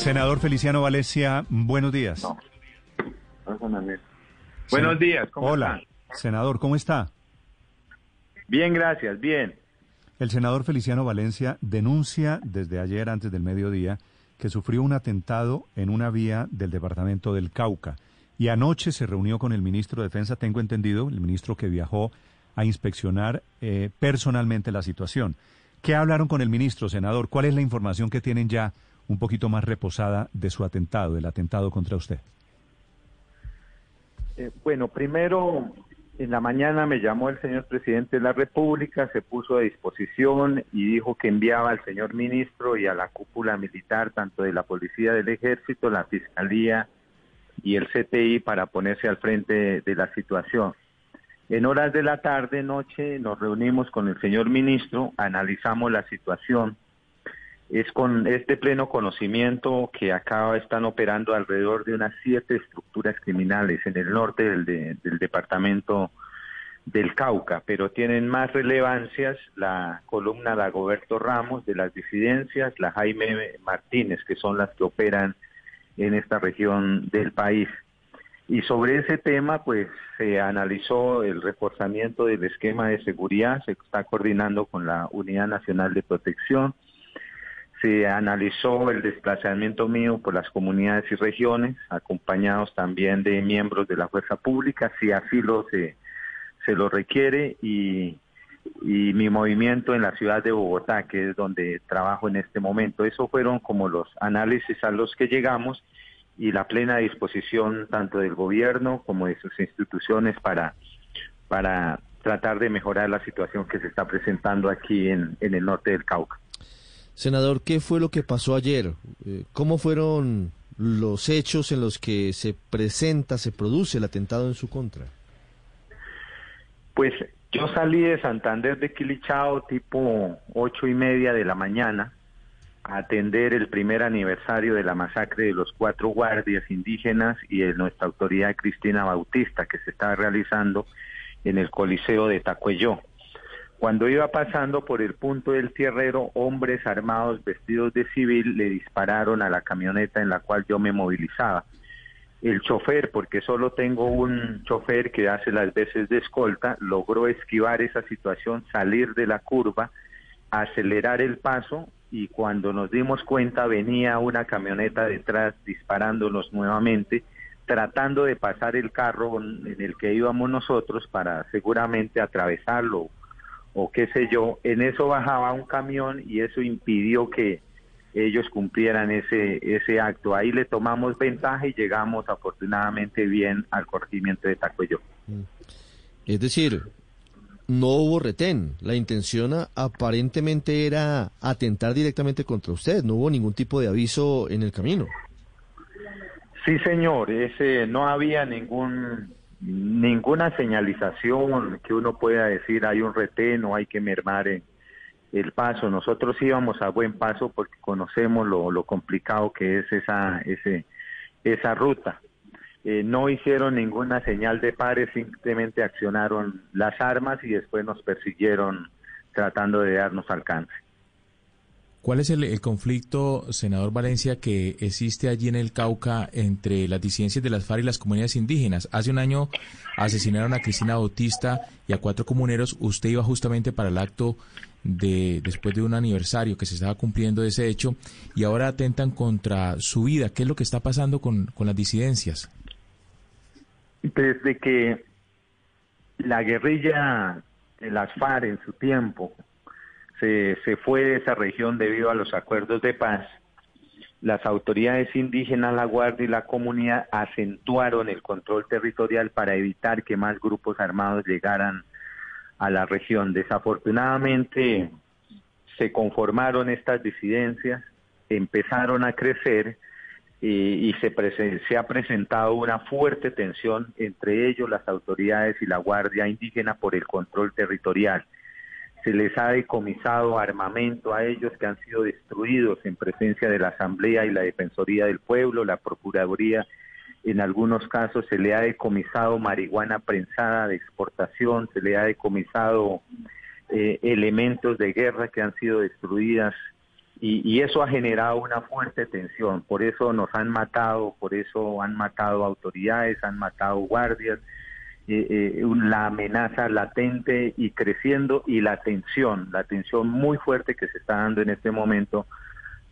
Senador Feliciano Valencia, buenos días. Buenos días, ¿cómo Hola, senador, ¿cómo está? Bien, gracias, bien. El senador Feliciano Valencia denuncia desde ayer antes del mediodía que sufrió un atentado en una vía del departamento del Cauca y anoche se reunió con el ministro de Defensa, tengo entendido, el ministro que viajó a inspeccionar eh, personalmente la situación. ¿Qué hablaron con el ministro, senador? ¿Cuál es la información que tienen ya un poquito más reposada de su atentado, del atentado contra usted? Eh, bueno, primero, en la mañana me llamó el señor presidente de la República, se puso a disposición y dijo que enviaba al señor ministro y a la cúpula militar, tanto de la Policía del Ejército, la Fiscalía y el CTI, para ponerse al frente de la situación. En horas de la tarde, noche, nos reunimos con el señor ministro, analizamos la situación es con este pleno conocimiento que acá están operando alrededor de unas siete estructuras criminales en el norte del, del departamento del Cauca, pero tienen más relevancias la columna Dagoberto Ramos de las disidencias, la Jaime Martínez, que son las que operan en esta región del país. Y sobre ese tema, pues se analizó el reforzamiento del esquema de seguridad, se está coordinando con la Unidad Nacional de Protección, se analizó el desplazamiento mío por las comunidades y regiones, acompañados también de miembros de la fuerza pública, si así lo se, se lo requiere, y, mi movimiento en la ciudad de Bogotá, que es donde trabajo en este momento. Eso fueron como los análisis a los que llegamos y la plena disposición tanto del gobierno como de sus instituciones para, para tratar de mejorar la situación que se está presentando aquí en el norte del Cauca. Senador, ¿qué fue lo que pasó ayer? Eh, ¿Cómo fueron los hechos en los que se presenta, se produce el atentado en su contra? Pues yo salí de Santander de Quilichao tipo ocho y media de la mañana a atender el primer aniversario de la masacre de los cuatro guardias indígenas y de nuestra autoridad Cristina Bautista que se estaba realizando en el Coliseo de Tacuelló. Cuando iba pasando por el punto del tierrero, hombres armados vestidos de civil le dispararon a la camioneta en la cual yo me movilizaba. El chofer, porque solo tengo un chofer que hace las veces de escolta, logró esquivar esa situación, salir de la curva, acelerar el paso y cuando nos dimos cuenta venía una camioneta detrás disparándonos nuevamente, tratando de pasar el carro en el que íbamos nosotros para seguramente atravesarlo o qué sé yo, en eso bajaba un camión y eso impidió que ellos cumplieran ese, ese acto. Ahí le tomamos ventaja y llegamos afortunadamente bien al corregimiento de Tacuello. Mm. Es decir, no hubo retén. La intención aparentemente era atentar directamente contra usted. No hubo ningún tipo de aviso en el camino. Sí, señor. Ese, no había ningún ninguna señalización que uno pueda decir hay un retén o hay que mermar el paso. Nosotros íbamos a buen paso porque conocemos lo, lo complicado que es esa, ese, esa ruta. Eh, no hicieron ninguna señal de pares, simplemente accionaron las armas y después nos persiguieron tratando de darnos alcance. ¿Cuál es el, conflicto, senador Valencia, que existe allí en el Cauca entre las disidencias de las FARC y las comunidades indígenas? Hace un año asesinaron a Cristina Bautista y a cuatro comuneros. Usted iba justamente para el acto de después de un aniversario que se estaba cumpliendo de ese hecho y ahora atentan contra su vida. ¿Qué es lo que está pasando con, con las disidencias? Desde que la guerrilla de las FARC en su tiempo se, se fue de esa región debido a los acuerdos de paz, las autoridades indígenas, la Guardia y la comunidad acentuaron el control territorial para evitar que más grupos armados llegaran a la región. Desafortunadamente se conformaron estas disidencias, empezaron a crecer y, se, se ha presentado una fuerte tensión entre ellos, las autoridades y la Guardia Indígena por el control territorial se les ha decomisado armamento a ellos que han sido destruidos en presencia de la Asamblea y la Defensoría del Pueblo, la Procuraduría. En algunos casos se le ha decomisado marihuana prensada de exportación, se le ha decomisado eh, elementos de guerra que han sido destruidas y, eso ha generado una fuerte tensión. Por eso nos han matado, por eso han matado autoridades, han matado guardias, eh, eh, la amenaza latente y creciendo y la tensión, la tensión muy fuerte que se está dando en este momento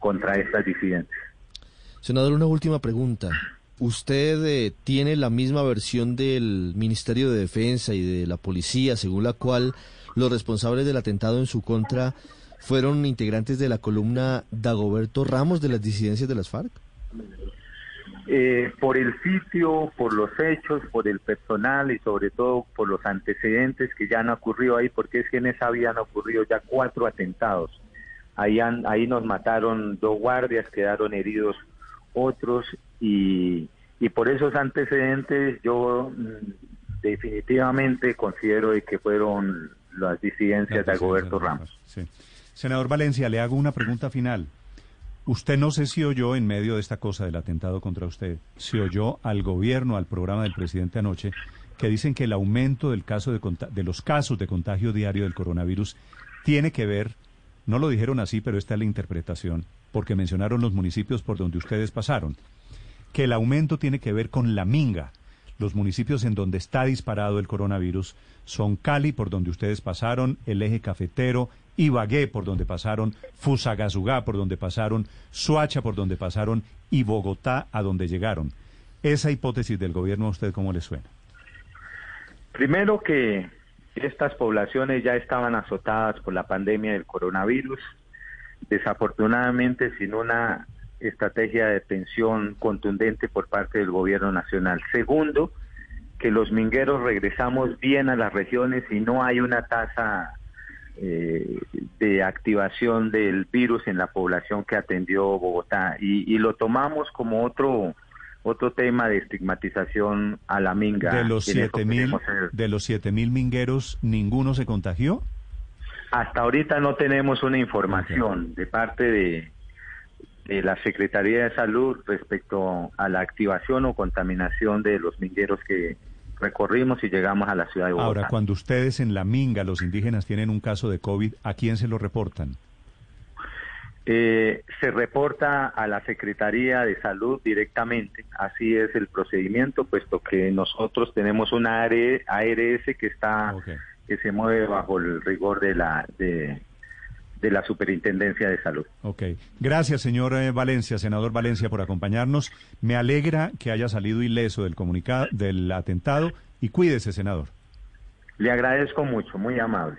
contra estas disidencias. Senador, una última pregunta. ¿Usted eh, tiene la misma versión del Ministerio de Defensa y de la Policía, según la cual los responsables del atentado en su contra fueron integrantes de la columna Dagoberto Ramos de las disidencias de las FARC? Eh, por el sitio, por los hechos, por el personal y sobre todo por los antecedentes que ya han ocurrido ahí, porque es que en esa vía han ocurrido ya cuatro atentados. Ahí, han, ahí nos mataron dos guardias, quedaron heridos otros y, y por esos antecedentes yo mm, definitivamente considero que fueron las disidencias de Dagoberto Ramos. Senador Valencia, le hago una pregunta final. Usted no sé si oyó en medio de esta cosa del atentado contra usted, si oyó al gobierno, al programa del presidente anoche, que dicen que el aumento del caso de, de los casos de contagio diario del coronavirus tiene que ver, no lo dijeron así, pero esta es la interpretación, porque mencionaron los municipios por donde ustedes pasaron, que el aumento tiene que ver con la minga, los municipios en donde está disparado el coronavirus son Cali, por donde ustedes pasaron, el eje cafetero, Ibagué, por donde pasaron, Fusagasugá, por donde pasaron, Suacha, por donde pasaron, y Bogotá, a donde llegaron. Esa hipótesis del gobierno, ¿a usted cómo le suena? Primero que estas poblaciones ya estaban azotadas por la pandemia del coronavirus, desafortunadamente sin una estrategia de pensión contundente por parte del gobierno nacional. Segundo, que los mingueros regresamos bien a las regiones y no hay una tasa eh, de activación del virus en la población que atendió Bogotá y, lo tomamos como otro otro tema de estigmatización a la minga. De los siete mil de los siete mil mingueros, ninguno se contagió. Hasta ahorita no tenemos una información de parte de, de la Secretaría de Salud respecto a la activación o contaminación de los mingueros que recorrimos y llegamos a la ciudad de Bogotá. Ahora, cuando ustedes en la Minga, los indígenas, tienen un caso de COVID, ¿a quién se lo reportan? Eh, se reporta a la Secretaría de Salud directamente, así es el procedimiento, puesto que nosotros tenemos una ARS que está que se mueve bajo el rigor de la de, de la Superintendencia de Salud. Ok. Gracias, señor eh, Valencia, senador Valencia, por acompañarnos. Me alegra que haya salido ileso del comunicado, del atentado y cuídese, senador. Le agradezco mucho, muy amable.